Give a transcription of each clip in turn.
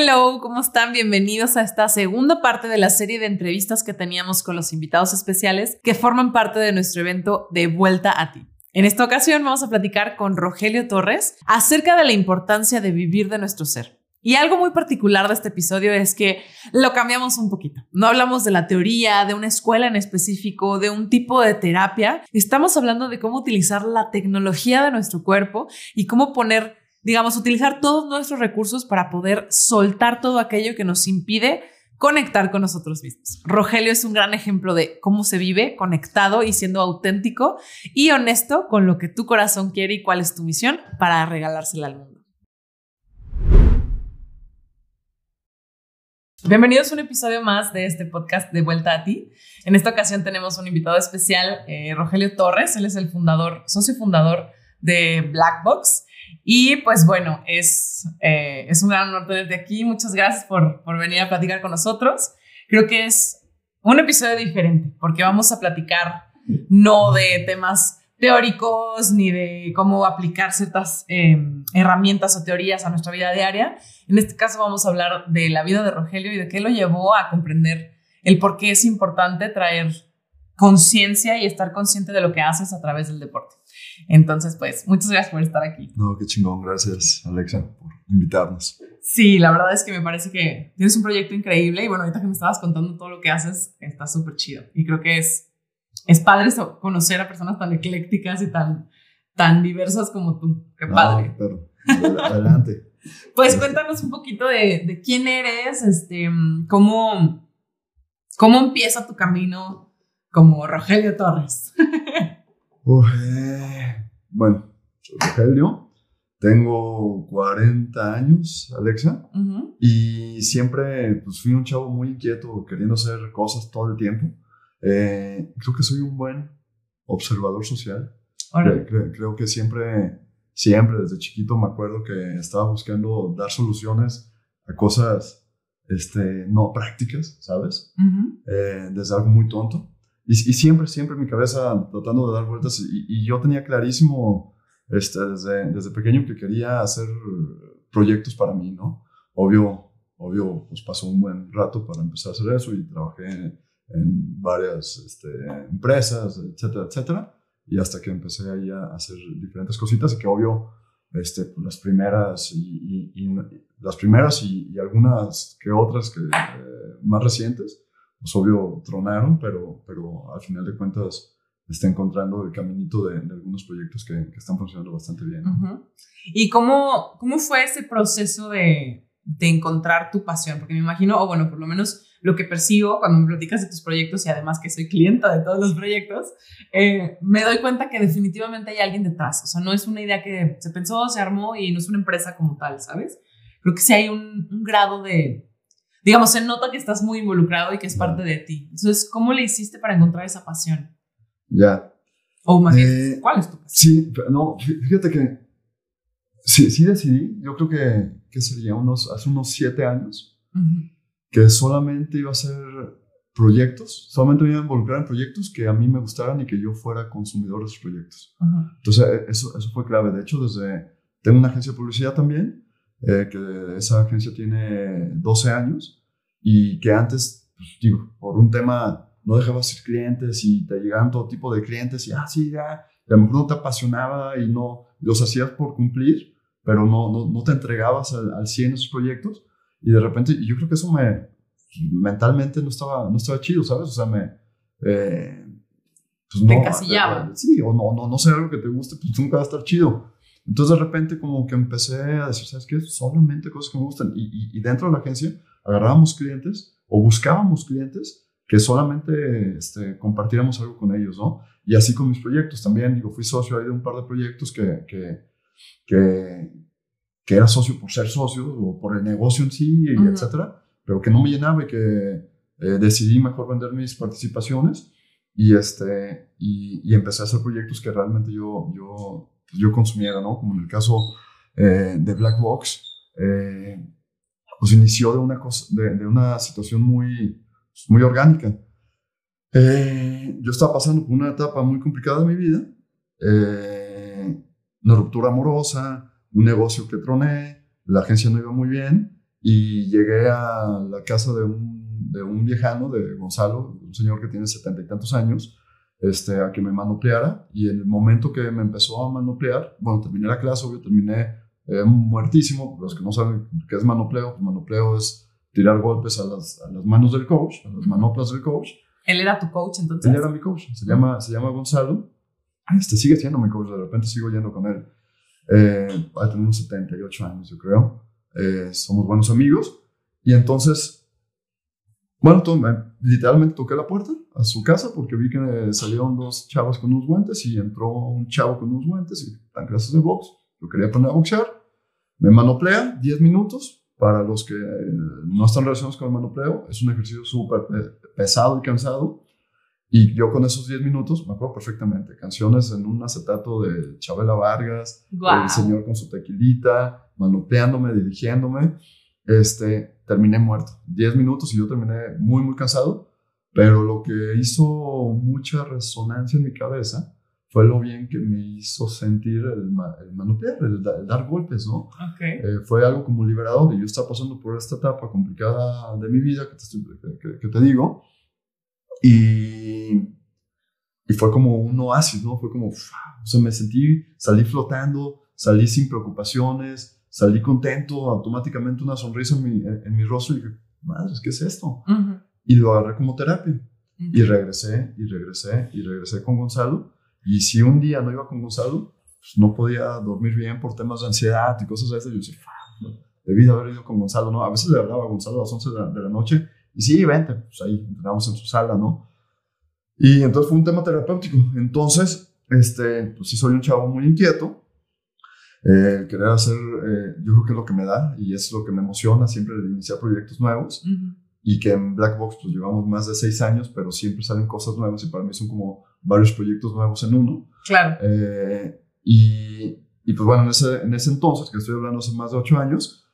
Hello, ¿cómo están? Bienvenidos a esta segunda parte de la serie de entrevistas que teníamos con los invitados especiales que forman parte de nuestro evento De Vuelta a ti. En esta ocasión vamos a platicar con Rogelio Torres acerca de la importancia de vivir de nuestro ser. Y algo muy particular de este episodio es que lo cambiamos un poquito. No hablamos de la teoría, de una escuela en específico, de un tipo de terapia. Estamos hablando de cómo utilizar la tecnología de nuestro cuerpo y cómo poner digamos, utilizar todos nuestros recursos para poder soltar todo aquello que nos impide conectar con nosotros mismos. Rogelio es un gran ejemplo de cómo se vive conectado y siendo auténtico y honesto con lo que tu corazón quiere y cuál es tu misión para regalársela al mundo. Bienvenidos a un episodio más de este podcast de Vuelta a ti. En esta ocasión tenemos un invitado especial, eh, Rogelio Torres. Él es el fundador, socio fundador de Blackbox. Y pues bueno, es, eh, es un gran honor tenerte aquí. Muchas gracias por, por venir a platicar con nosotros. Creo que es un episodio diferente porque vamos a platicar no de temas teóricos ni de cómo aplicar ciertas em, herramientas o teorías a nuestra vida diaria. En este caso vamos a hablar de la vida de Rogelio y de qué lo llevó a comprender el por qué es importante traer conciencia y estar consciente de lo que haces a través del deporte. Entonces, pues, muchas gracias por estar aquí. No, qué chingón. Gracias, Alexa, por invitarnos. Sí, la verdad es que me parece que tienes un proyecto increíble y bueno, ahorita que me estabas contando todo lo que haces, está súper chido. Y creo que es, es padre conocer a personas tan eclécticas y tan, tan diversas como tú. Qué padre. pero, adelante. pues cuéntanos un poquito de, de, quién eres, este, cómo, cómo empieza tu camino como Rogelio Torres. bueno, soy Rogelio, tengo 40 años, Alexa, y siempre pues, fui un chavo muy inquieto, queriendo hacer cosas todo el tiempo. Eh, creo que soy un buen observador social. Creo, que siempre, siempre desde chiquito me acuerdo que estaba buscando dar soluciones a cosas este, no prácticas, ¿sabes? Eh, desde algo muy tonto. Y, siempre, siempre mi cabeza tratando de dar vueltas y, yo tenía clarísimo este, desde, desde pequeño que quería hacer proyectos para mí, ¿no? Obvio, obvio, pues pasó un buen rato para empezar a hacer eso y trabajé en varias este, empresas, etcétera, etcétera. Y hasta que empecé ahí a hacer diferentes cositas y que obvio, este, pues las primeras y, las primeras y, algunas que otras que eh, más recientes, pues obvio tronaron, pero, pero al final de cuentas está encontrando el caminito de, algunos proyectos que, que, están funcionando bastante bien. ¿Y cómo, cómo fue ese proceso de, de, encontrar tu pasión? Porque me imagino, o bueno, por lo menos lo que percibo cuando me platicas de tus proyectos y además que soy clienta de todos los proyectos, eh, me doy cuenta que definitivamente hay alguien detrás. O sea, no es una idea que se pensó, se armó y no es una empresa como tal, ¿sabes? Creo que sí hay un, un grado de, digamos, se nota que estás muy involucrado y que es parte de ti. Entonces, ¿cómo le hiciste para encontrar esa pasión? Ya. O más bien, eh, ¿cuál es tu pasión? Sí, no, fíjate que sí, sí decidí, yo creo que, que sería unos, hace unos siete años, que solamente iba a hacer proyectos, solamente me iba a involucrar en proyectos que a mí me gustaran y que yo fuera consumidor de esos proyectos. Entonces, eso, eso fue clave. De hecho, desde, tengo una agencia de publicidad también, eh, que esa agencia tiene 12 años y que antes, pues, digo, por un tema no dejabas ir clientes y te llegaban todo tipo de clientes y así, ah, ya, y a lo mejor no te apasionaba y no los hacías por cumplir, pero no, no, no te entregabas al, al 100 esos proyectos y de repente, yo creo que eso me, mentalmente no estaba, no estaba chido, ¿sabes? O sea, me... Eh, pues no, te encasillaba. Eh, sí, o no, no, no sé algo que te guste, pues nunca va a estar chido. Entonces de repente como que empecé a decir, ¿sabes qué? Solamente cosas que me gustan. Y, y, dentro de la agencia agarrábamos clientes o buscábamos clientes que solamente este, compartiéramos algo con ellos, ¿no? Y así con mis proyectos también. Digo, fui socio ahí de un par de proyectos que, que, que, que era socio por ser socio o por el negocio en sí, y etcétera, pero que no me llenaba y que eh, decidí mejor vender mis participaciones y, este, y, y empecé a hacer proyectos que realmente yo, yo yo consumiera, ¿no? Como en el caso eh, de Black Box, eh, pues inició de una, cosa, de, una situación muy, muy orgánica. Eh, yo estaba pasando por una etapa muy complicada de mi vida, una ruptura amorosa, un negocio que troné, la agencia no iba muy bien y llegué a la casa de un, de un viejano, de Gonzalo, un señor que tiene setenta y tantos años, este, a que me manopleara y en el momento que me empezó a manoplear, bueno, terminé la clase, obvio, terminé eh, muertísimo, los que no saben qué es manopleo, pues manopleo es tirar golpes a las, a las manos del coach, a las manoplas del coach. ¿Él era tu coach entonces? Él era mi coach, se llama, se llama Gonzalo, este sigue siendo mi coach, de repente sigo yendo con él. Eh, va a tener unos 78 años, yo creo. Eh, somos buenos amigos. Y entonces bueno, literalmente toqué la puerta a su casa porque vi que salieron dos chavos con unos guantes y entró un chavo con unos guantes y tan clases de box. Yo quería poner a boxear. Me manoplea 10 minutos. Para los que no están relacionados con el manopleo, es un ejercicio súper pesado y cansado. Y yo con esos 10 minutos, me acuerdo perfectamente, canciones en un acetato de Chabela Vargas, el señor con su tequilita, manoteándome, dirigiéndome este, terminé muerto. 10 minutos y yo terminé muy, muy cansado, pero lo que hizo mucha resonancia en mi cabeza fue lo bien que me hizo sentir el, el manotear, el, dar golpes, ¿no? Okay. Eh, fue algo como liberador y yo estaba pasando por esta etapa complicada de mi vida que te, que, te digo y, y fue como un oasis, ¿no? Fue como, o sea, me sentí, salí flotando, salí sin preocupaciones, salí contento, automáticamente una sonrisa en mi, en mi rostro y dije, madre, ¿qué es esto? Y lo agarré como terapia. Y regresé, y regresé, y regresé con Gonzalo. Y si un día no iba con Gonzalo, pues no podía dormir bien por temas de ansiedad y cosas de esas. Yo decía, debí de haber ido con Gonzalo, ¿no? A veces le hablaba a Gonzalo a las 11 de la, noche y sí, vente, pues ahí entrenamos en su sala, ¿no? Y entonces fue un tema terapéutico. Entonces, este, pues sí soy un chavo muy inquieto, eh, querer hacer, eh, yo creo que es lo que me da y es lo que me emociona siempre de iniciar proyectos nuevos. Y que en Black Box pues llevamos más de seis años, pero siempre salen cosas nuevas y para mí son como varios proyectos nuevos en uno. Claro. Eh, y, y, pues bueno, en ese, en ese entonces, que estoy hablando hace más de ocho años,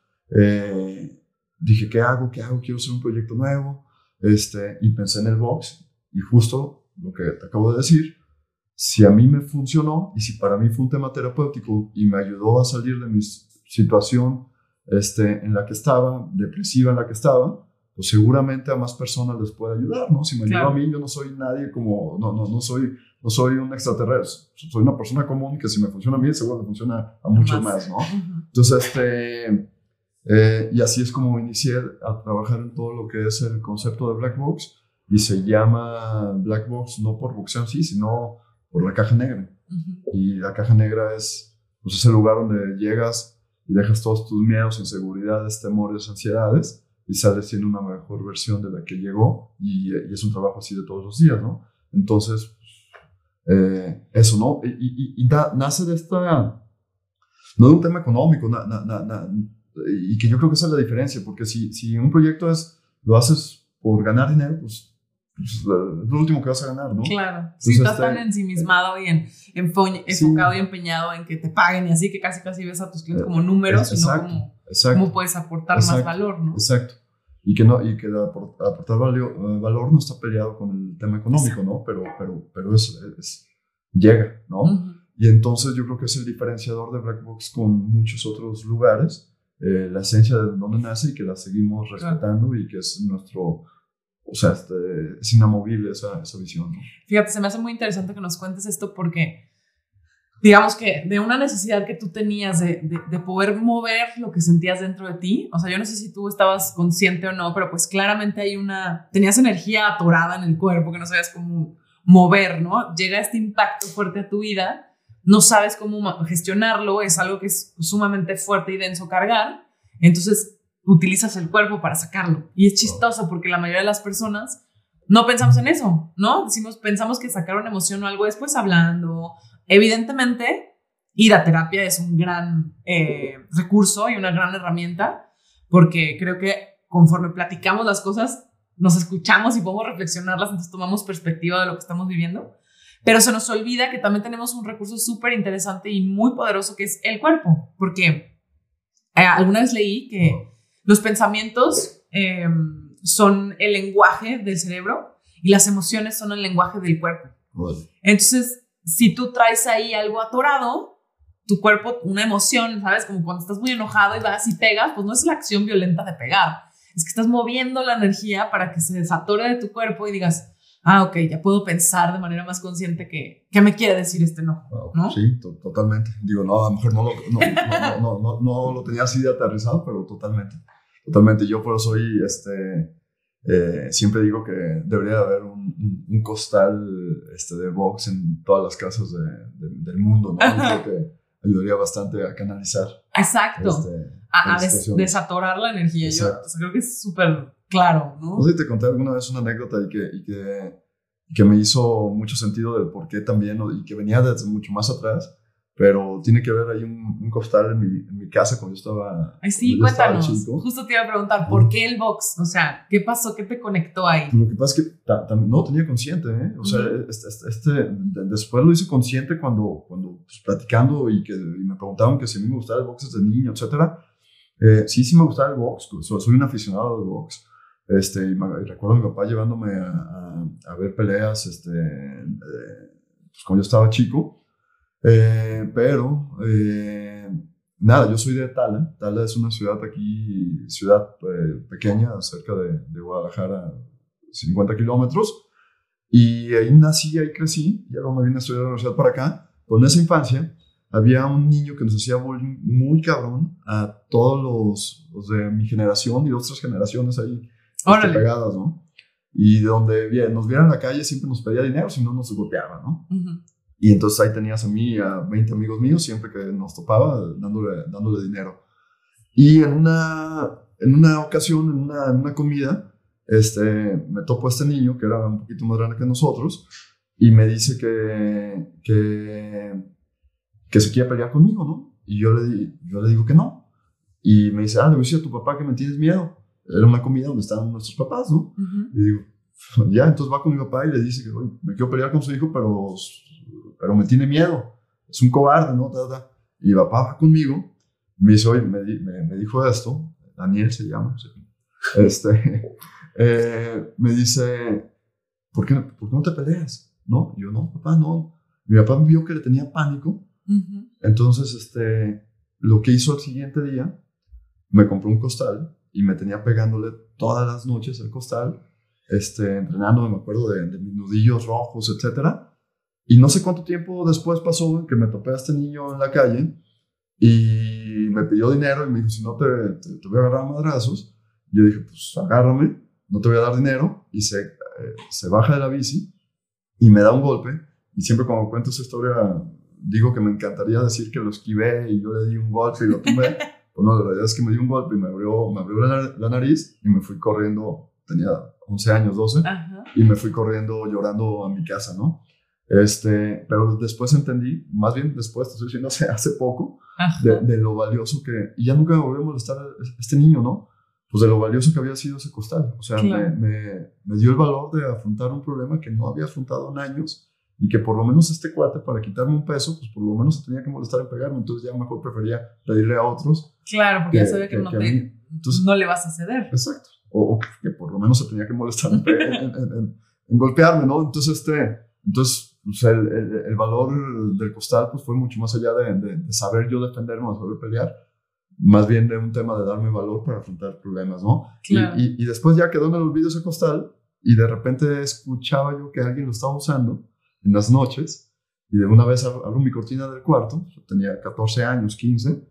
dije, ¿qué hago? ¿Qué hago? Quiero hacer un proyecto nuevo. Este, y pensé en el box y justo lo que te acabo de decir, si a mí me funcionó y si para mí fue un tema terapéutico y me ayudó a salir de mi situación este, en la que estaba, depresiva en la que estaba, pues seguramente a más personas les puede ayudar, ¿no? Si me ayudó a mí, yo no soy nadie como, no, no, no, soy, no soy un extraterrestre, soy una persona común que si me funciona a mí, seguro que funciona a muchos más, ¿no? Entonces, este, eh, y así es como inicié a trabajar en todo lo que es el concepto de Black Box y se llama Black Box no por boxeo sí, sino por la caja negra. Y la caja negra es pues, ese lugar donde llegas y dejas todos tus miedos, inseguridades, temores, ansiedades y sales siendo una mejor versión de la que llegó y, es un trabajo así de todos los días, ¿no? Entonces, eh, eso, ¿no? Y, nace de esta, no de un tema económico, y que yo creo que esa es la diferencia, porque si, si un proyecto es, lo haces por ganar dinero, pues pues, lo último que vas a ganar, ¿no? Claro. si estás tan este, ensimismado y en, enfocado y empeñado en que te paguen y así que casi casi ves a tus clientes como números y no como cómo puedes aportar más valor, ¿no? Exacto. Y que, no, y que aportar valor, valor no está peleado con el tema económico, ¿no? Pero, pero, pero es, llega, ¿no? Y entonces yo creo que es el diferenciador de Black Box con muchos otros lugares, eh, la esencia de dónde nace y que la seguimos respetando y que es nuestro o sea, este, es inamovible esa, esa visión. ¿no? Fíjate, se me hace muy interesante que nos cuentes esto porque, digamos que de una necesidad que tú tenías de, de, poder mover lo que sentías dentro de ti, o sea, yo no sé si tú estabas consciente o no, pero pues claramente hay una, tenías energía atorada en el cuerpo que no sabías cómo mover, ¿no? Llega este impacto fuerte a tu vida, no sabes cómo gestionarlo, es algo que es sumamente fuerte y denso cargar, entonces utilizas el cuerpo para sacarlo. Y es chistoso porque la mayoría de las personas no pensamos en eso, ¿no? Decimos, pensamos que sacar una emoción o algo después hablando. Evidentemente, ir a terapia es un gran eh, recurso y una gran herramienta porque creo que conforme platicamos las cosas, nos escuchamos y podemos reflexionarlas, entonces tomamos perspectiva de lo que estamos viviendo. Pero se nos olvida que también tenemos un recurso súper interesante y muy poderoso que es el cuerpo, porque eh, alguna vez leí que los pensamientos em, son el lenguaje del cerebro y las emociones son el lenguaje del cuerpo. Entonces, si tú traes ahí algo atorado, tu cuerpo una emoción, ¿sabes? Como cuando estás muy enojado y vas y pegas, pues no es la acción violenta de pegar, es que estás moviendo la energía para que se desatore de tu cuerpo y digas, ah, ok, ya puedo pensar de manera más consciente que, ¿qué me quiere decir este no? ¿no? Sí, totalmente. Digo, no, a lo mejor no lo, no, no, no, no, lo tenía así de aterrizado, pero totalmente. Totalmente. Yo por eso soy, este, eh, siempre digo que debería haber un, un, costal este, de box en todas las casas de, del mundo, ¿no? Creo que ayudaría bastante a canalizar. Exacto. Este, a, desatorar la energía. Yo creo que es súper claro, ¿no? No sé si te conté alguna vez una anécdota y que, y que, que, me hizo mucho sentido del por qué también, y que venía desde mucho más atrás, pero tiene que ver ahí un, un costal en mi, en mi, casa cuando yo estaba. Ay, sí, cuéntanos. Justo te iba a preguntar, ¿por qué el box? O sea, ¿qué pasó? ¿Qué te conectó ahí? Lo que pasa es que no tenía consciente, ¿eh? O sea, este, este, este después lo hice consciente cuando, cuando pues, platicando y que y me preguntaban que si a mí me gustaba el box desde niño, etcétera. Eh, sí, sí me gustaba el box, soy un aficionado del box. Este, y, recuerdo a mi papá llevándome a, a, ver peleas este, eh, pues cuando yo estaba chico. Eh, pero, eh, nada, yo soy de Tala. Tala es una ciudad aquí, ciudad pequeña, cerca de, de, Guadalajara, 50 kilómetros. Y ahí nací, ahí crecí. Y luego me vine a estudiar a la universidad para acá. Con esa infancia, había un niño que nos hacía bullying muy cabrón a todos los, los de mi generación y otras generaciones ahí este, pegadas, ¿no? Y donde bien, nos vieran en la calle siempre nos pedía dinero, si no nos golpeaba, ¿no? Y entonces ahí tenías a mí, a 20 amigos míos, siempre que nos topaba, dándole, dándole dinero. Y en una, en una ocasión, en una, en una comida, este, me topo a este niño que era un poquito más grande que nosotros y me dice que, que, que se quiere pelear conmigo, ¿no? Y yo le, yo le digo que no. Y me dice, ah, le voy a decir a tu papá que me tienes miedo era una comida donde estaban nuestros papás, ¿no? Y digo, ya, entonces va con mi papá y le dice que, me quiero pelear con su hijo, pero, pero me tiene miedo, es un cobarde, ¿no? Y mi papá va conmigo, me dice, oye, me, me, dijo esto, Daniel se llama, este, eh, me dice, ¿por qué, ¿por qué no te peleas? ¿No? Y yo, no, papá, no. Mi papá vio que le tenía pánico, entonces, este, lo que hizo el siguiente día, me compró un costal y me tenía pegándole todas las noches el costal, este, entrenando, me acuerdo de, mis nudillos rojos, etcétera. Y no sé cuánto tiempo después pasó que me topé a este niño en la calle y me pidió dinero y me dijo, si no te, te, voy a agarrar a madrazos. Y yo dije, pues agárrame, no te voy a dar dinero. Y se, eh, se baja de la bici y me da un golpe. Y siempre cuando cuento esa historia, digo que me encantaría decir que lo esquivé y yo le di un golpe y lo tumbé. Pues no, la realidad es que me dio un golpe y me abrió, me abrió la, nariz y me fui corriendo, tenía 11 años, 12, y me fui corriendo llorando a mi casa, ¿no? Este, pero después entendí, más bien después, te estoy diciendo hace, hace poco, de, lo valioso que, y ya nunca me volvió a molestar este niño, ¿no? Pues de lo valioso que había sido ese costal. O sea, me, me, me, dio el valor de afrontar un problema que no había afrontado en años y que por lo menos este cuate, para quitarme un peso, pues por lo menos se tenía que molestar en pegarme, entonces ya mejor prefería pedirle a otros. Claro, porque ya sabía que, no, te, no le vas a ceder. Exacto. O, que por lo menos se tenía que molestar en, en, golpearme, ¿no? Entonces, este, entonces pues el, el, valor del costal pues fue mucho más allá de, de, saber yo defenderme o saber pelear, más bien de un tema de darme valor para afrontar problemas, ¿no? Claro. Y, y, y después ya quedó en el olvido ese costal y de repente escuchaba yo que alguien lo estaba usando en las noches y de una vez abro mi cortina del cuarto, tenía 14 años, 15,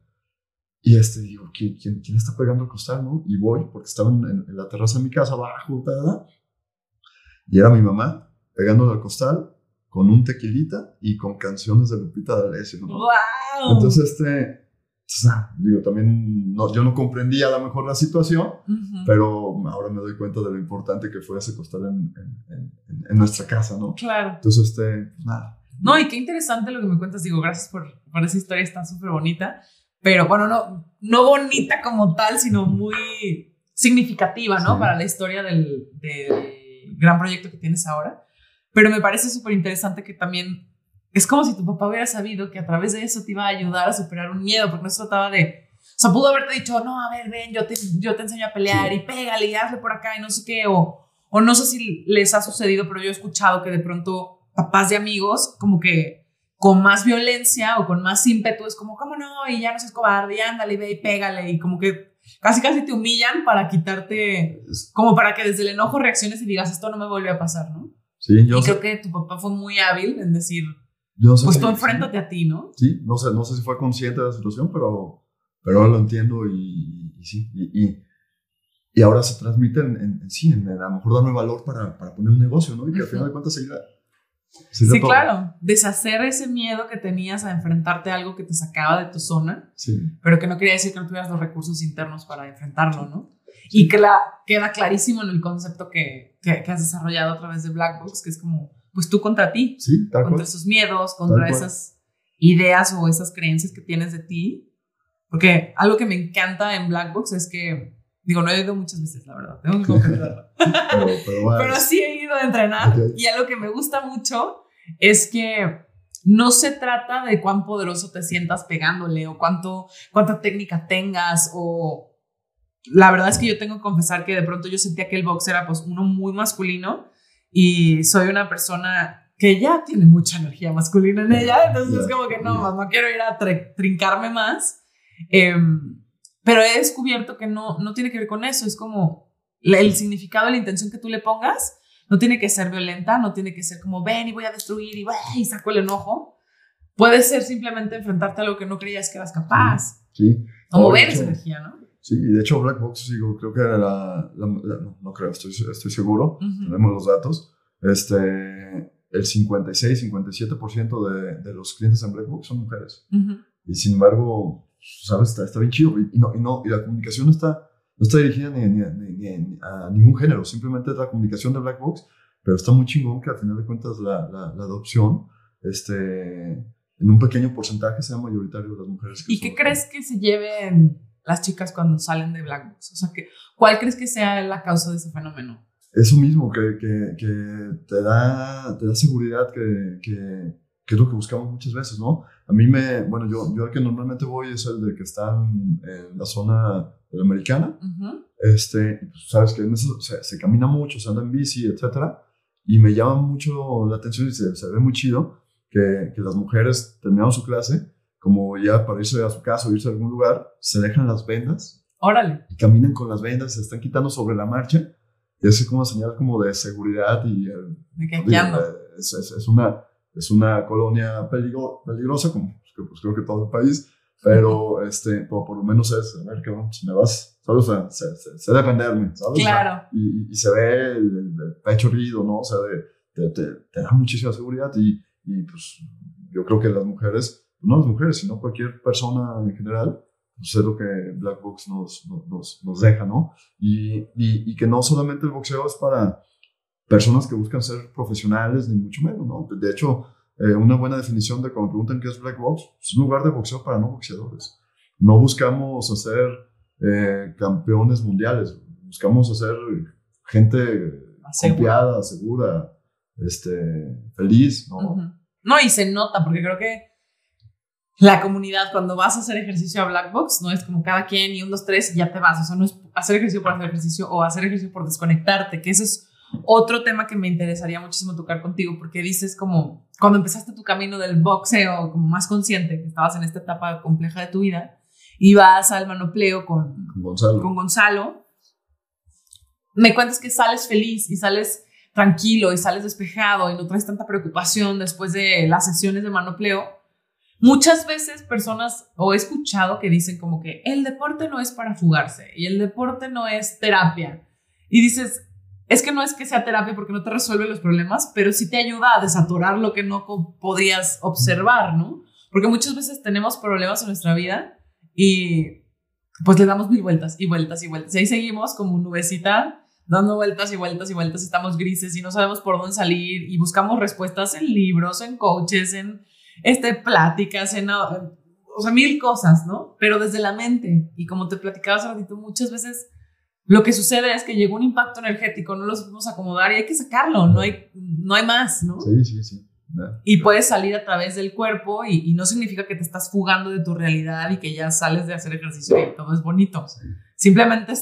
y este, digo, ¿quién, quién, quién está pegando el costal, no? Y voy, porque estaba en, la terraza de mi casa abajo, y era mi mamá pegándole al costal con un tequilita y con canciones de Lupita D'Alessio, ¿no? ¡Wow! Entonces, este, digo, también no, yo no comprendía a lo mejor la situación, pero ahora me doy cuenta de lo importante que fue ese costal en, en, en, nuestra casa, ¿no? Claro. Entonces, este, pues nada. No, y qué interesante lo que me cuentas. Digo, gracias por, por esa historia, está súper bonita. Pero bueno, no, no bonita como tal, sino muy significativa, ¿no? Para la historia del, del gran proyecto que tienes ahora. Pero me parece súper interesante que también es como si tu papá hubiera sabido que a través de eso te iba a ayudar a superar un miedo, porque no se trataba de, o sea, pudo haberte dicho, no, a ver, ven, yo te, yo te enseño a pelear y pégale y hazle por acá y no sé qué, o, o no sé si les ha sucedido, pero yo he escuchado que de pronto papás de amigos como que con más violencia o con más ímpetu, es como, ¿cómo no? Y ya no seas cobarde, y ándale, ve y pégale, y como que casi casi te humillan para quitarte, como para que desde el enojo reacciones y digas, esto no me vuelve a pasar, ¿no? Sí, yo y creo que tu papá fue muy hábil en decir, pues tú enfréntate a ti, ¿no? Sí, no sé, no sé si fue consciente de la situación, pero, pero ahora lo entiendo y, sí, y, y, ahora se transmite en, sí, en, a lo mejor darme valor para, para poner un negocio, ¿no? Y que al final de cuentas seguirá Sí, claro. Deshacer ese miedo que tenías a enfrentarte a algo que te sacaba de tu zona, sí. pero que no quería decir que no tuvieras los recursos internos para enfrentarlo, ¿no? Y que la, queda clarísimo en el concepto que, que, has desarrollado a través de Black Box, que es como, pues tú contra ti, sí, contra esos miedos, contra esas ideas o esas creencias que tienes de ti. Porque algo que me encanta en Black Box es que Digo, no he ido muchas veces, la verdad. Tengo que pero, sí he ido a entrenar. Y algo que me gusta mucho es que no se trata de cuán poderoso te sientas pegándole o cuánto, cuánta técnica tengas o... La verdad es que yo tengo que confesar que de pronto yo sentía que el box era pues uno muy masculino y soy una persona que ya tiene mucha energía masculina en ella, entonces es como que no, no quiero ir a trincarme más. Eh, pero he descubierto que no, no tiene que ver con eso, es como el significado, la intención que tú le pongas, no tiene que ser violenta, no tiene que ser como ven y voy a destruir y, y saco el enojo. Puede ser simplemente enfrentarte a algo que no creías que eras capaz. Sí. O mover esa energía, ¿no? Sí, y de hecho Black Box, digo, creo que era la, no, creo, estoy, estoy seguro, tenemos los datos, este, el 56, 57% de, de los clientes en Black Box son mujeres. Y sin embargo, ¿sabes? Está, está bien chido. Y, no, y, no, y la comunicación no está, no está dirigida ni, ni, ni, a ningún género, simplemente es la comunicación de Black Box, pero está muy chingón que al final de cuentas la, la, la adopción, este, en un pequeño porcentaje sea mayoritario de las mujeres. ¿Y qué crees que se lleven las chicas cuando salen de Black Box? O sea, que, ¿cuál crees que sea la causa de ese fenómeno? Eso mismo, que, que, que te, da, te da seguridad, que, que, que es lo que buscamos muchas veces, ¿no? A mí me, bueno, yo, yo al que normalmente voy es el de que están en la zona de la americana. Este, pues, sabes que en eso se, camina mucho, se anda en bici, etcétera. Y me llama mucho la atención y se, se ve muy chido que, que, las mujeres terminando su clase, como ya para irse a su casa o irse a algún lugar, se dejan las vendas. Órale. Y caminan con las vendas, se están quitando sobre la marcha. Y es como una señal como de seguridad y... Eh, de que digo, es, es, es, una es una colonia peligrosa, como pues, pues, creo que todo el país, pero este, por, lo menos es, a ver, que si me vas, ¿sabes? O sea, sé, defenderme, ¿sabes? Claro. y, y, se ve el, pecho herido, ¿no? O sea, de, te, te, da muchísima seguridad y, y, pues yo creo que las mujeres, no las mujeres, sino cualquier persona en general, pues es lo que Black Box nos, nos, nos deja, ¿no? Y, y, y que no solamente el boxeo es para personas que buscan ser profesionales, ni mucho menos, ¿no? De hecho, eh, una buena definición de cuando preguntan qué es Black Box, es un lugar de boxeo para no boxeadores. No buscamos hacer eh, campeones mundiales, buscamos hacer gente confiada, segura, este, feliz, ¿no? No, y se nota, porque creo que la comunidad, cuando vas a hacer ejercicio a Black Box, no es como cada quien y un, dos, tres y ya te vas. O sea, no es hacer ejercicio por hacer ejercicio o hacer ejercicio por desconectarte, que eso es otro tema que me interesaría muchísimo tocar contigo, porque dices como cuando empezaste tu camino del boxeo, como más consciente, que estabas en esta etapa compleja de tu vida, ibas al manopleo con Gonzalo. Con Gonzalo me cuentas que sales feliz y sales tranquilo y sales despejado y no traes tanta preocupación después de las sesiones de manopleo. Muchas veces personas, o he escuchado que dicen como que el deporte no es para fugarse y el deporte no es terapia. Y dices, es que no es que sea terapia porque no te resuelve los problemas, pero sí te ayuda a desaturar lo que no podías observar, ¿no? Porque muchas veces tenemos problemas en nuestra vida y pues le damos mil vueltas y vueltas y vueltas. Y ahí seguimos como nubecita dando vueltas y vueltas y vueltas estamos grises y no sabemos por dónde salir y buscamos respuestas en libros, en coaches, en este, pláticas, en, o sea, mil cosas, ¿no? Pero desde la mente. Y como te platicaba hace ratito, muchas veces lo que sucede es que llegó un impacto energético, no lo supimos acomodar y hay que sacarlo, no hay, no hay más, ¿no? Sí, sí, sí. Y puedes salir a través del cuerpo y, no significa que te estás fugando de tu realidad y que ya sales de hacer ejercicio y todo es bonito. Simplemente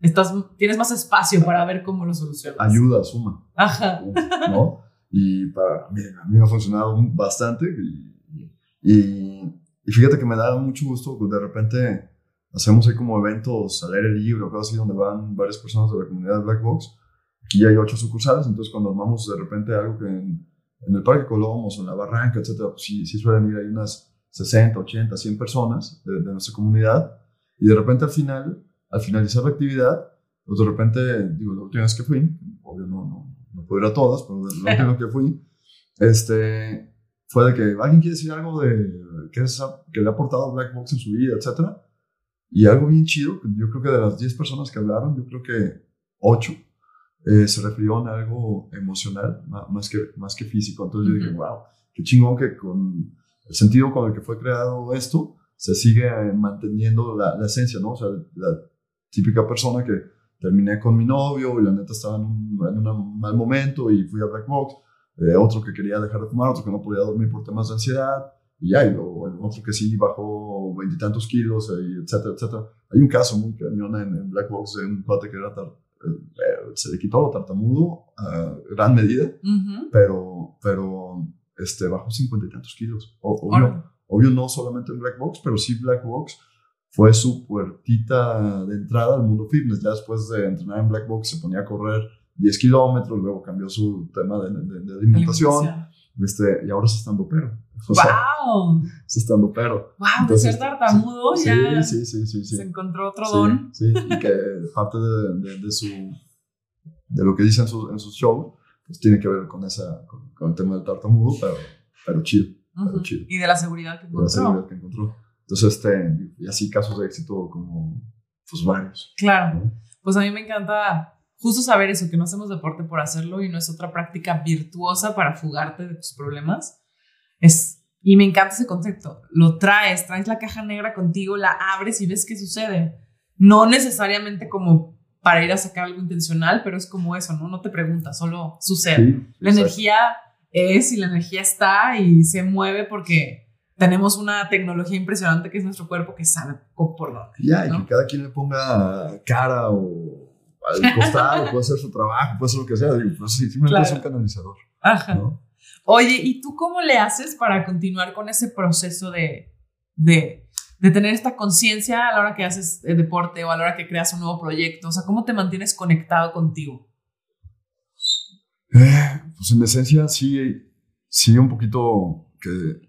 estás, tienes más espacio para ver cómo lo solucionas. Ayuda, suma. Ajá. ¿No? Y para mí, a mí me ha funcionado bastante Y, y, fíjate que me da mucho gusto, de repente hacemos ahí como eventos a leer el libro, cosas así, donde van varias personas de la comunidad de Black Box. Aquí hay ocho sucursales, entonces cuando armamos de repente algo que en, el Parque Colomos o en la Barranca, etcétera, pues sí, sí suelen ir ahí unas 60, 80, 100 personas de, de nuestra comunidad. Y de repente al final, al finalizar la actividad, pues de repente, digo, la última vez que fui, obvio no, no, no puedo ir a todas, pero última que fui, este, fue de que alguien quiere decir algo de que, es, que le ha aportado Black Box en su vida, etcétera. Y algo bien chido, yo creo que de las 10 personas que hablaron, yo creo que 8 eh, se refirieron a algo emocional más que, más que físico. Entonces yo dije, wow, qué chingón que con el sentido con el que fue creado esto, se sigue manteniendo la, la esencia, ¿no? O sea, la típica persona que terminé con mi novio y la neta estaba en un, en un mal momento y fui a Black Box, eh, otro que quería dejar de fumar, otro que no podía dormir por temas de ansiedad, y ya, y otro que sí bajó veintitantos kilos, y etcétera, etcétera. Hay un caso muy cañón en, Black Box de un cuate que era eh, se le quitó lo tartamudo a gran medida, pero, pero este, bajó cincuenta y tantos kilos. obvio, obvio, no solamente en Black Box, pero sí Black Box fue su puertita de entrada al mundo fitness. Ya después de entrenar en Black Box se ponía a correr 10 kilómetros, luego cambió su tema de, de, alimentación. Este, y ahora es estando pero. ¡Wow! es estando pero. ¡Wow! de ser tartamudo sí, ya sí, sí, sí, se encontró otro don. Sí, y que parte de, de, su, de lo que dice en, su, en sus shows, pues tiene que ver con, esa, con, el tema del tartamudo, pero, pero chido. pero chido. Y de la seguridad que encontró. De la seguridad que encontró. Entonces, este, y así casos de éxito como, pues varios. Claro. Pues a mí me encanta justo saber eso, que no hacemos deporte por hacerlo y no es otra práctica virtuosa para fugarte de tus problemas. Es, y me encanta ese concepto. Lo traes, traes la caja negra contigo, la abres y ves qué sucede. No necesariamente como para ir a sacar algo intencional, pero es como eso, ¿no? No te preguntas, solo sucede. la energía es y la energía está y se mueve porque tenemos una tecnología impresionante que es nuestro cuerpo que sabe por dónde. Ya, y que cada quien le ponga cara o al costado, puede hacer su trabajo, puede hacer lo que sea. Digo, pues sí, simplemente es un canalizador. Ajá. Oye, ¿y tú cómo le haces para continuar con ese proceso de, de, de tener esta conciencia a la hora que haces deporte o a la hora que creas un nuevo proyecto? O sea, ¿cómo te mantienes conectado contigo? Eh, pues en esencia sí, sí un poquito que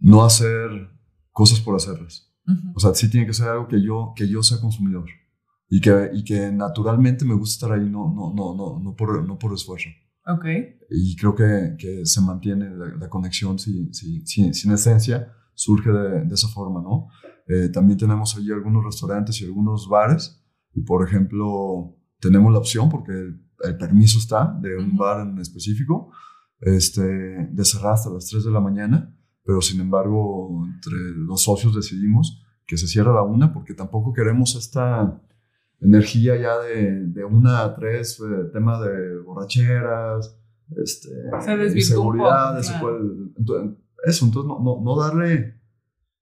no hacer cosas por hacerlas. O sea, sí tiene que ser algo que yo, que yo sea consumidor y que, y que naturalmente me gusta estar ahí, no, no, no, no, no, por, no por esfuerzo. Ok. Y creo que, que se mantiene la, conexión, si, si, si, si, en esencia surge de, de esa forma, ¿no? Eh, también tenemos allí algunos restaurantes y algunos bares y, por ejemplo, tenemos la opción, porque el, permiso está de un bar en específico, este, de cerrar hasta las 3 de la mañana pero sin embargo entre los socios decidimos que se cierra la una porque tampoco queremos esta energía ya de, de una a tres, eh, tema de borracheras, este, inseguridad, eso, entonces no, no, no darle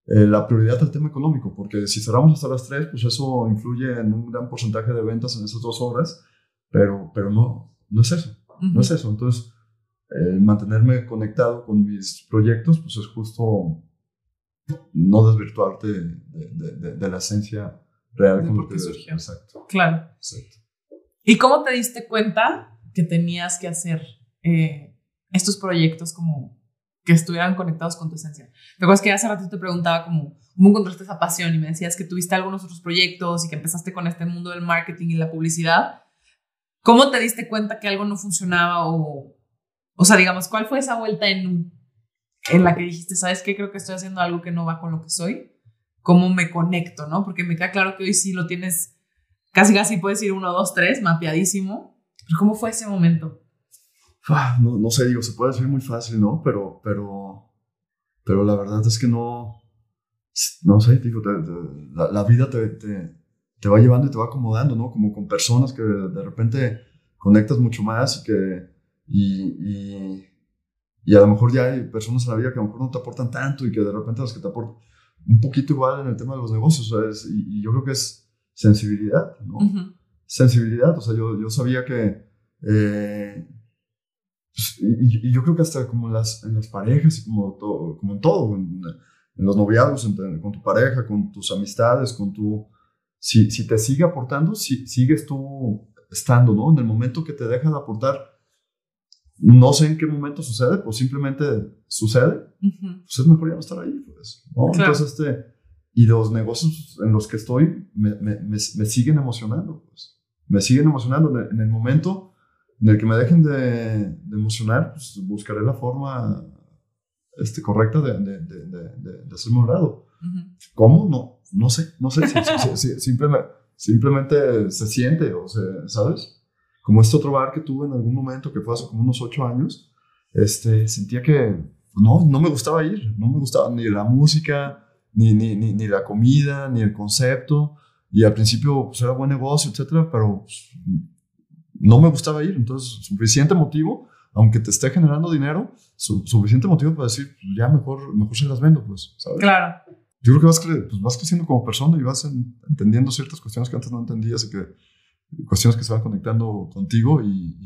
eh, la prioridad al tema económico, porque si cerramos hasta las tres, pues eso influye en un gran porcentaje de ventas en esas dos horas, pero, pero no, no es eso, no es eso, entonces el mantenerme conectado con mis proyectos, pues es justo no desvirtuarte de, de, la esencia real de por qué surgió. Exacto. Claro. Exacto. ¿Y cómo te diste cuenta que tenías que hacer eh, estos proyectos como que estuvieran conectados con tu esencia? ¿Te acuerdas que hace rato te preguntaba como, cómo encontraste esa pasión y me decías que tuviste algunos otros proyectos y que empezaste con este mundo del marketing y la publicidad? ¿Cómo te diste cuenta que algo no funcionaba o o sea, digamos, ¿cuál fue esa vuelta en, en la que dijiste, sabes qué, creo que estoy haciendo algo que no va con lo que soy? ¿Cómo me conecto, no? Porque me queda claro que hoy sí lo tienes, casi casi puedes ir uno, dos, tres, mapeadísimo. Pero ¿cómo fue ese momento? No, no sé, digo, se puede decir muy fácil, ¿no? Pero, pero, pero la verdad es que no, no sé, digo, la, vida te, te, te, va llevando y te va acomodando, ¿no? Como con personas que de repente conectas mucho más y que y, y, a lo mejor ya hay personas en la vida que a lo mejor no te aportan tanto y que de repente las que te aportan un poquito igual en el tema de los negocios. y, yo creo que es sensibilidad, ¿no? Sensibilidad. O sea, yo, yo sabía que, eh, pues, y, yo creo que hasta como en las, en las parejas y como, todo, como en todo, en, los noviazgos, con tu pareja, con tus amistades, con tu... Si, si te sigue aportando, si, sigues tú estando, ¿no? En el momento que te deja de aportar, no sé en qué momento sucede, pues simplemente sucede, pues es mejor ya no estar ahí, pues, ¿no? Entonces, este, y los negocios en los que estoy me, me, me, siguen emocionando, pues, me siguen emocionando en el momento en el que me dejen de, emocionar, pues buscaré la forma este, correcta de, de, de, de hacerme un lado. ¿Cómo? No, no sé, no sé. simplemente, simplemente se siente, o sea, ¿sabes? Como este otro bar que tuve en algún momento, que fue hace como unos ocho años, este, sentía que pues, no, no me gustaba ir, no me gustaba ni la música, ni, ni, ni, ni la comida, ni el concepto. Y al principio pues, era buen negocio, etcétera, pero pues, no me gustaba ir. Entonces, suficiente motivo, aunque te esté generando dinero, suficiente motivo para decir, pues, ya mejor, mejor se las vendo, pues, ¿sabes? Claro. Yo creo que vas, pues, vas creciendo como persona y vas entendiendo ciertas cuestiones que antes no entendías y que cuestiones que se van conectando contigo y,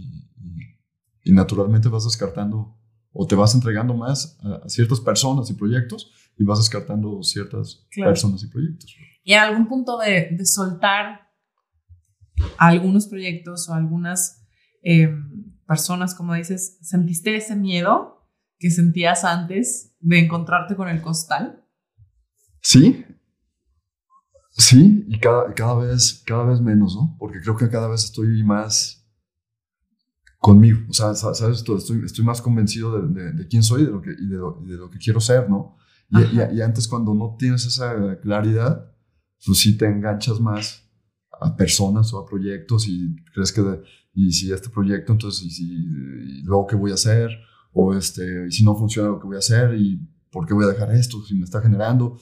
y, naturalmente vas descartando o te vas entregando más a, ciertas personas y proyectos y vas descartando ciertas personas y proyectos. Y en algún punto de, de soltar algunos proyectos o algunas eh, personas, como dices, ¿sentiste ese miedo que sentías antes de encontrarte con el costal? Sí, sí, y cada, cada, vez, cada vez menos, ¿no? Porque creo que cada vez estoy más conmigo, o sea, ¿sabes? Estoy, estoy más convencido de, de, quién soy y de, lo que, y de, lo, que quiero ser, ¿no? Y, y, antes cuando no tienes esa claridad, pues sí te enganchas más a personas o a proyectos y crees que, y si este proyecto, entonces, y, si, luego qué voy a hacer, o este, y si no funciona lo que voy a hacer, y por qué voy a dejar esto, si me está generando.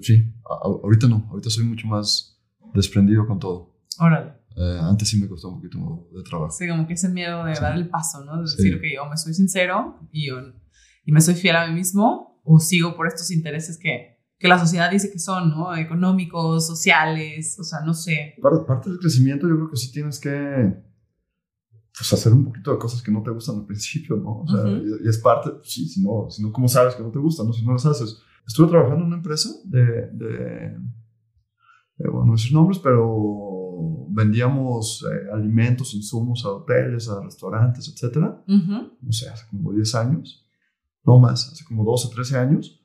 Sí, ahorita no, ahorita soy mucho más desprendido con todo. Órale. Eh, antes sí me costó un poquito de trabajo. Sí, como que ese miedo de dar el paso, ¿no? De decir, que yo me soy sincero y, y me soy fiel a mí mismo, o sigo por estos intereses que, que la sociedad dice que son, ¿no? Económicos, sociales, o sea, no sé. Parte, del crecimiento yo creo que sí tienes que pues, hacer un poquito de cosas que no te gustan al principio, ¿no? O sea, y, es parte, sí, si no, si no, ¿cómo sabes que no te gustan, no? Si no las haces. Estuve trabajando en una empresa de, de, bueno, no decir nombres, pero vendíamos eh, alimentos, insumos a hoteles, a restaurantes, etcétera. No sé, hace como 10 años, no más, hace como 12, 13 años.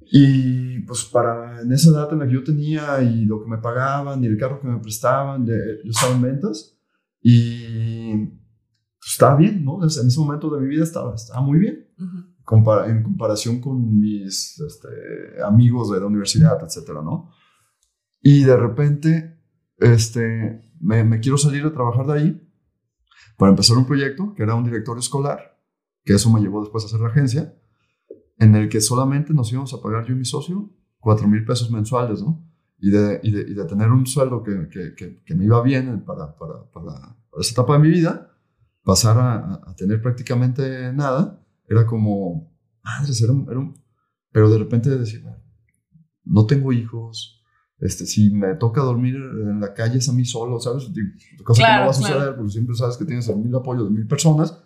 Y pues para en esa edad en la que yo tenía y lo que me pagaban y el carro que me prestaban, yo estaba en ventas y pues, estaba bien, ¿no? En ese momento de mi vida estaba, estaba muy bien en comparación con mis este, amigos de la universidad, etcétera, ¿no? Y de repente este, me, me quiero salir a trabajar de ahí para empezar un proyecto que era un directorio escolar, que eso me llevó después a hacer la agencia en el que solamente nos íbamos a pagar yo y mi socio cuatro mil pesos mensuales, ¿no? Y de, y, de, y de, tener un sueldo que, que, que, me iba bien para, para, para, esa etapa de mi vida, pasar a, a, tener prácticamente nada, era como, madre, era un, era un, pero de repente decir, no tengo hijos, este, si me toca dormir en la calle es a mí solo, ¿sabes? Cosa que no va a suceder, porque siempre sabes que tienes el mil apoyo de mil personas,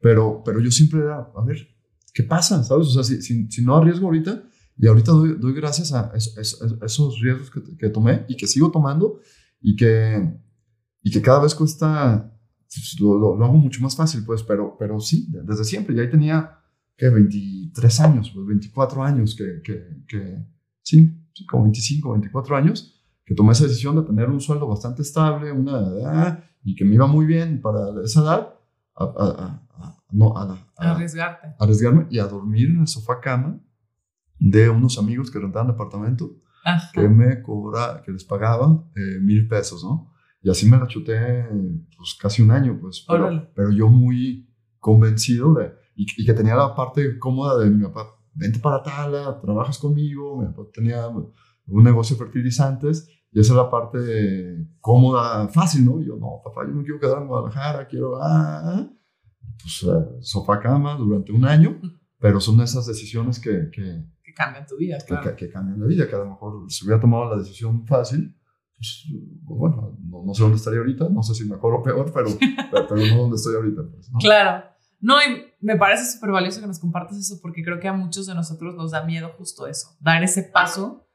pero, pero yo siempre era, a ver, ¿qué pasa? ¿Sabes? O sea, si, si, no arriesgo ahorita, y ahorita doy, doy gracias a, esos riesgos que, que, tomé y que sigo tomando y que, y que cada vez cuesta, pues, lo, lo, hago mucho más fácil, pues, pero, pero sí, desde siempre. Y ahí tenía, ¿qué? 23 años, pues 24 años, que, que, que sí, como 25, 24 años, que tomé esa decisión de tener un sueldo bastante estable, una edad, y que me iba muy bien para esa edad, a, a, no, a, arriesgarte. arriesgarme y a dormir en el sofá cama de unos amigos que rentaban departamento que me cobra, que les pagaba eh, mil pesos, ¿no? Y así me la chuté pues casi un año, pues. Pero, pero yo muy convencido de, y, que tenía la parte cómoda de mi papá, vente para Tala, trabajas conmigo, mi papá tenía un negocio de fertilizantes y esa es la parte cómoda, fácil, ¿no? Y yo, no, papá, yo me quiero quedar en Guadalajara, quiero, ah, pues, eh, sofá cama durante un año, pero son esas decisiones que, que, que cambian tu vida, claro. que, cambian la vida, que a lo mejor si hubiera tomado la decisión fácil, pues, pues bueno, no, sé dónde estaría ahorita, no sé si mejor o peor, pero, pero, no dónde estoy ahorita. Pues, Claro. No, y me parece súper valioso que nos compartas eso porque creo que a muchos de nosotros nos da miedo justo eso, dar ese paso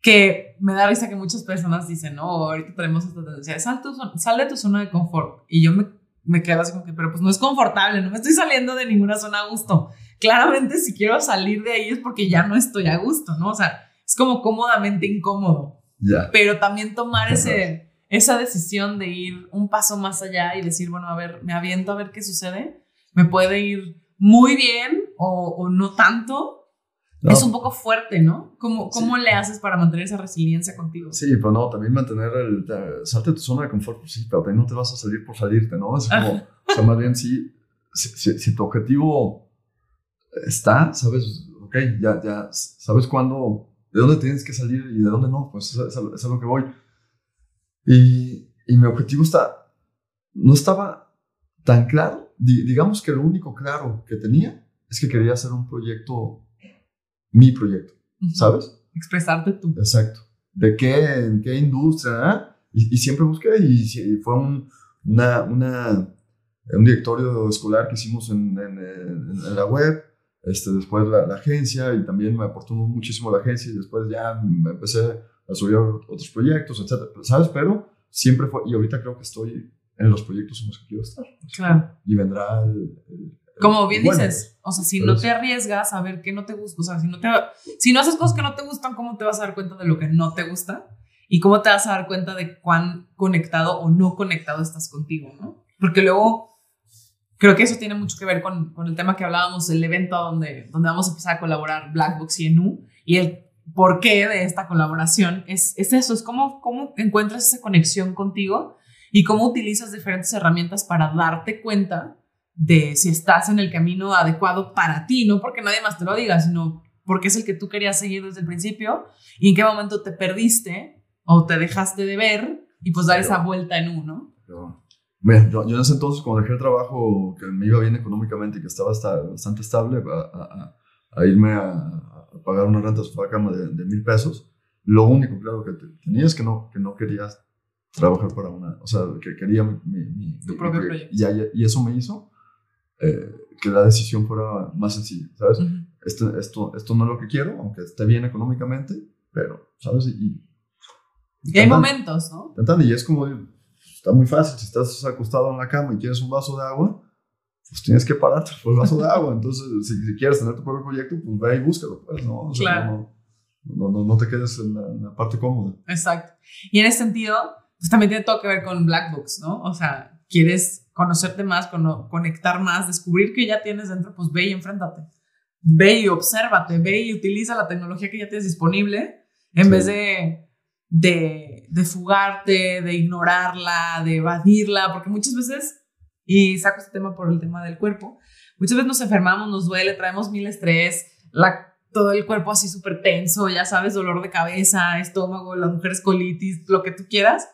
que me da risa que muchas personas dicen, no, ahorita tenemos esta tendencia, sal, sal de tu zona de confort. Y yo me, me quedo así como que, pero pues no es confortable, no me estoy saliendo de ninguna zona a gusto. Claramente si quiero salir de ahí es porque ya no estoy a gusto, ¿no? O sea, es como cómodamente incómodo. Ya. Pero también tomar ese, esa decisión de ir un paso más allá y decir, bueno, a ver, me aviento a ver qué sucede, me puede ir muy bien o, o no tanto, es un poco fuerte, ¿no? ¿Cómo, cómo le haces para mantener esa resiliencia contigo? Sí, pero no, también mantener el. Salte de tu zona de confort, pues sí, pero no te vas a salir por salirte, ¿no? Es como. o sea, más bien, sí, si, si, tu objetivo está, sabes, ok, ya, ya, sabes cuándo, de dónde tienes que salir y de dónde no, pues es, es, a lo que voy. Y, y mi objetivo está. No estaba tan claro. digamos que lo único claro que tenía es que quería hacer un proyecto mi proyecto, ¿sabes? Expresarte tú. Exacto. ¿De qué, en qué industria? Ah? Y, siempre busqué y, fue un, una, una, un directorio escolar que hicimos en, en, la web, este, después la, agencia y también me aportó muchísimo la agencia y después ya me empecé a subir otros proyectos, etc. ¿Sabes? Pero siempre fue, y ahorita creo que estoy en los proyectos en los que quiero estar. Claro. Y vendrá el como bien dices, o sea, si no te arriesgas a ver qué no te gusta, o sea, si no, te, si no haces cosas que no te gustan, ¿cómo te vas a dar cuenta de lo que no te gusta? ¿Y cómo te vas a dar cuenta de cuán conectado o no conectado estás contigo, no? Porque luego creo que eso tiene mucho que ver con, con el tema que hablábamos del evento donde, donde vamos a empezar a colaborar Blackbox y ENU y el por qué de esta colaboración es, es eso, es cómo, cómo encuentras esa conexión contigo y cómo utilizas diferentes herramientas para darte cuenta de si estás en el camino adecuado para ti, no porque nadie más te lo diga, sino porque es el que tú querías seguir desde el principio y en qué momento te perdiste o te dejaste de ver y pues dar esa vuelta en uno. Mira, yo, en ese entonces cuando dejé el trabajo que me iba bien económicamente y que estaba bastante estable a, irme a, pagar una renta de cama de, mil pesos, lo único claro que tenía es que no, que no querías trabajar para una, o sea, que quería mi, propio proyecto. y, eso me hizo eh, que la decisión fuera más sencilla, ¿sabes? esto, esto, esto no es lo que quiero, aunque esté bien económicamente, pero, ¿sabes? Y, y, hay momentos, ¿no? Y es como, está muy fácil, si estás acostado en la cama y quieres un vaso de agua, pues tienes que pararte por el vaso de agua. Entonces, si, quieres tener tu propio proyecto, pues ve y búscalo, pues, ¿no? claro. no, no, no, te quedes en la, en la, parte cómoda. Exacto. Y en ese sentido, pues también tiene todo que ver con Black Box, ¿no? O sea, quieres conocerte más, conectar más, descubrir que ya tienes dentro, pues ve y enfréntate. Ve y obsérvate, ve y utiliza la tecnología que ya tienes disponible en vez de, de, de, fugarte, de ignorarla, de evadirla, porque muchas veces, y saco este tema por el tema del cuerpo, muchas veces nos enfermamos, nos duele, traemos mil estrés, la, todo el cuerpo así súper tenso, ya sabes, dolor de cabeza, estómago, las mujeres colitis, lo que tú quieras,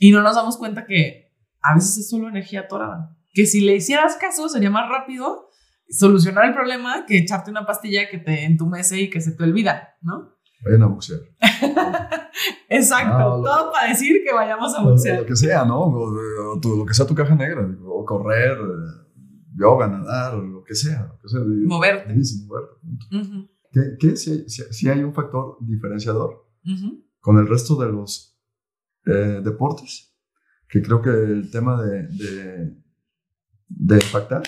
y no nos damos cuenta que a veces es solo energía atorada. Que si le hicieras caso sería más rápido solucionar el problema que echarte una pastilla que te entumece y que se te olvida, ¿no? Vayan a boxear. Exacto, ah, todo para decir que vayamos a boxear. Lo, que sea, ¿no? O, lo que sea tu caja negra, o correr, eh, yoga, nadar, lo que sea. Lo que sea moverte. Sí, moverte. ¿Qué, qué si, si, hay un factor diferenciador con el resto de los eh, deportes? que creo que el tema de, de, impactar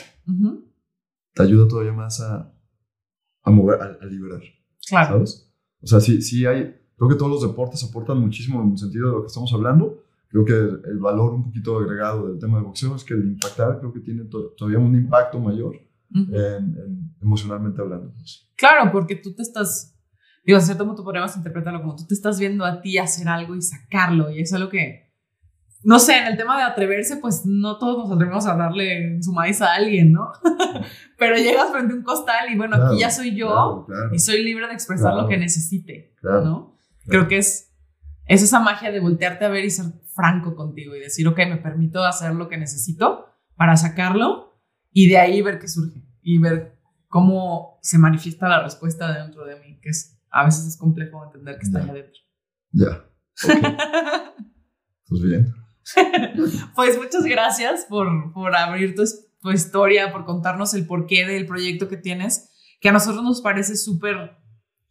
te ayuda todavía más a, a mover, a, liberar. Claro. ¿Sabes? O sea, sí, sí hay, creo que todos los deportes aportan muchísimo en el sentido de lo que estamos hablando. Creo que el, valor un poquito agregado del tema de boxeo es que el impactar creo que tiene todavía un impacto mayor en, emocionalmente hablando. Claro, porque tú te estás, digo, a cierto modo podríamos interpretarlo como tú te estás viendo a ti hacer algo y sacarlo, y eso es lo que no sé, en el tema de atreverse, pues no todos nos atrevemos a darle su maíz a alguien, ¿no? Pero llegas frente a un costal y bueno, aquí ya soy yo y soy libre de expresar lo que necesite, ¿no? Creo que es, es esa magia de voltearte a ver y ser franco contigo y decir, ok, me permito hacer lo que necesito para sacarlo y de ahí ver qué surge y ver cómo se manifiesta la respuesta dentro de mí, que es a veces es complejo entender que está allá adentro. Ya. pues bien. pues muchas gracias por, por abrir tu, tu historia, por contarnos el porqué del proyecto que tienes, que a nosotros nos parece súper,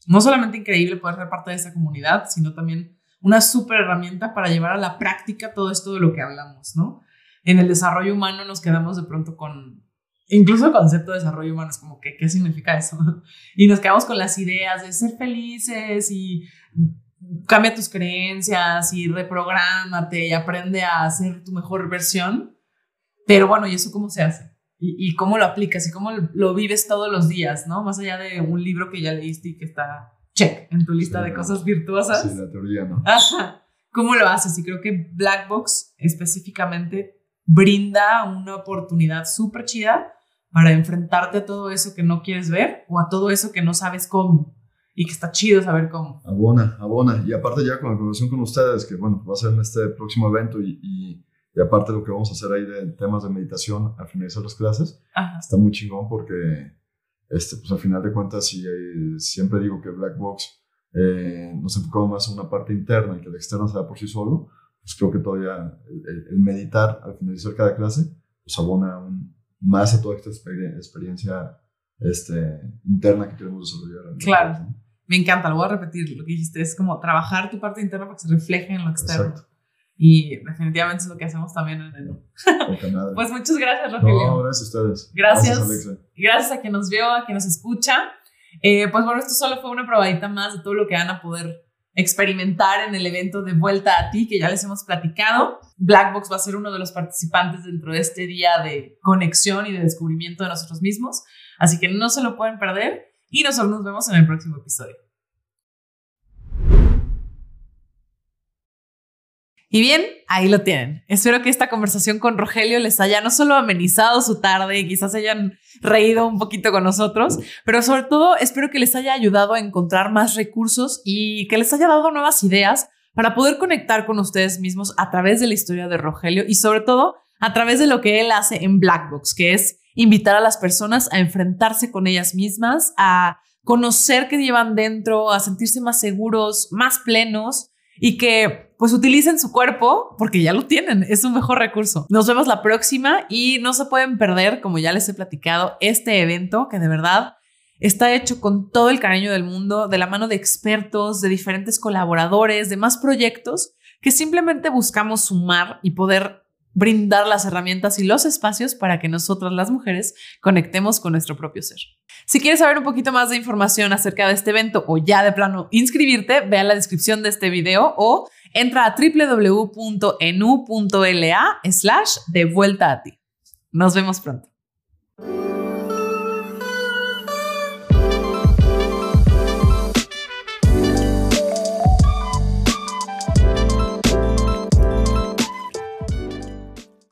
no solamente increíble poder ser parte de esta comunidad, sino también una súper herramienta para llevar a la práctica todo esto de lo que hablamos, ¿no? En el desarrollo humano nos quedamos de pronto con, incluso el concepto de desarrollo humano es como que, ¿qué significa eso? Y nos quedamos con las ideas de ser felices y cambia tus creencias y reprográmate y aprende a ser tu mejor versión. Pero bueno, ¿y eso cómo se hace? ¿Y, cómo lo aplicas? ¿Y cómo lo vives todos los días, no? Más allá de un libro que ya leíste y que está check en tu lista de cosas virtuosas. Sí, la teoría, ¿no? ¿Cómo lo haces? Y creo que Black Box específicamente brinda una oportunidad súper chida para enfrentarte a todo eso que no quieres ver o a todo eso que no sabes cómo y que está chido saber cómo. Abona, abona. Y aparte ya con la conversación con ustedes, que bueno, va a ser en este próximo evento y, y, y aparte lo que vamos a hacer ahí de temas de meditación al finalizar las clases, está muy chingón porque, este, pues al final de cuentas, si, siempre digo que Black Box eh, nos enfocamos más en una parte interna y que la externa se da por sí solo, pues creo que todavía el, meditar al finalizar cada clase, pues abona más a toda esta experiencia este, interna que queremos desarrollar. Claro. Me encanta, lo voy a repetir, lo que dijiste, es como trabajar tu parte interna para que se refleje en lo externo. Exacto. Y definitivamente es lo que hacemos también en el... pues muchas gracias, Rogelio. No, gracias a ustedes. Gracias. Gracias, a quien nos vio, a quien nos escucha. Eh, pues bueno, esto solo fue una probadita más de todo lo que van a poder experimentar en el evento de Vuelta a ti, que ya les hemos platicado. Blackbox va a ser uno de los participantes dentro de este día de conexión y de descubrimiento de nosotros mismos. Así que no se lo pueden perder y nosotros nos vemos en el próximo episodio. Y bien, ahí lo tienen. Espero que esta conversación con Rogelio les haya no solo amenizado su tarde y quizás hayan reído un poquito con nosotros, pero sobre todo espero que les haya ayudado a encontrar más recursos y que les haya dado nuevas ideas para poder conectar con ustedes mismos a través de la historia de Rogelio y sobre todo a través de lo que él hace en Blackbox, que es invitar a las personas a enfrentarse con ellas mismas, a conocer qué llevan dentro, a sentirse más seguros, más plenos y que pues utilicen su cuerpo porque ya lo tienen, es un mejor recurso. Nos vemos la próxima y no se pueden perder, como ya les he platicado, este evento que de verdad está hecho con todo el cariño del mundo, de la mano de expertos, de diferentes colaboradores, de más proyectos que simplemente buscamos sumar y poder brindar las herramientas y los espacios para que nosotras las mujeres conectemos con nuestro propio ser. Si quieres saber un poquito más de información acerca de este evento o ya de plano inscribirte, ve a la descripción de este video o entra a www.enu.la slash de vuelta a ti. Nos vemos pronto.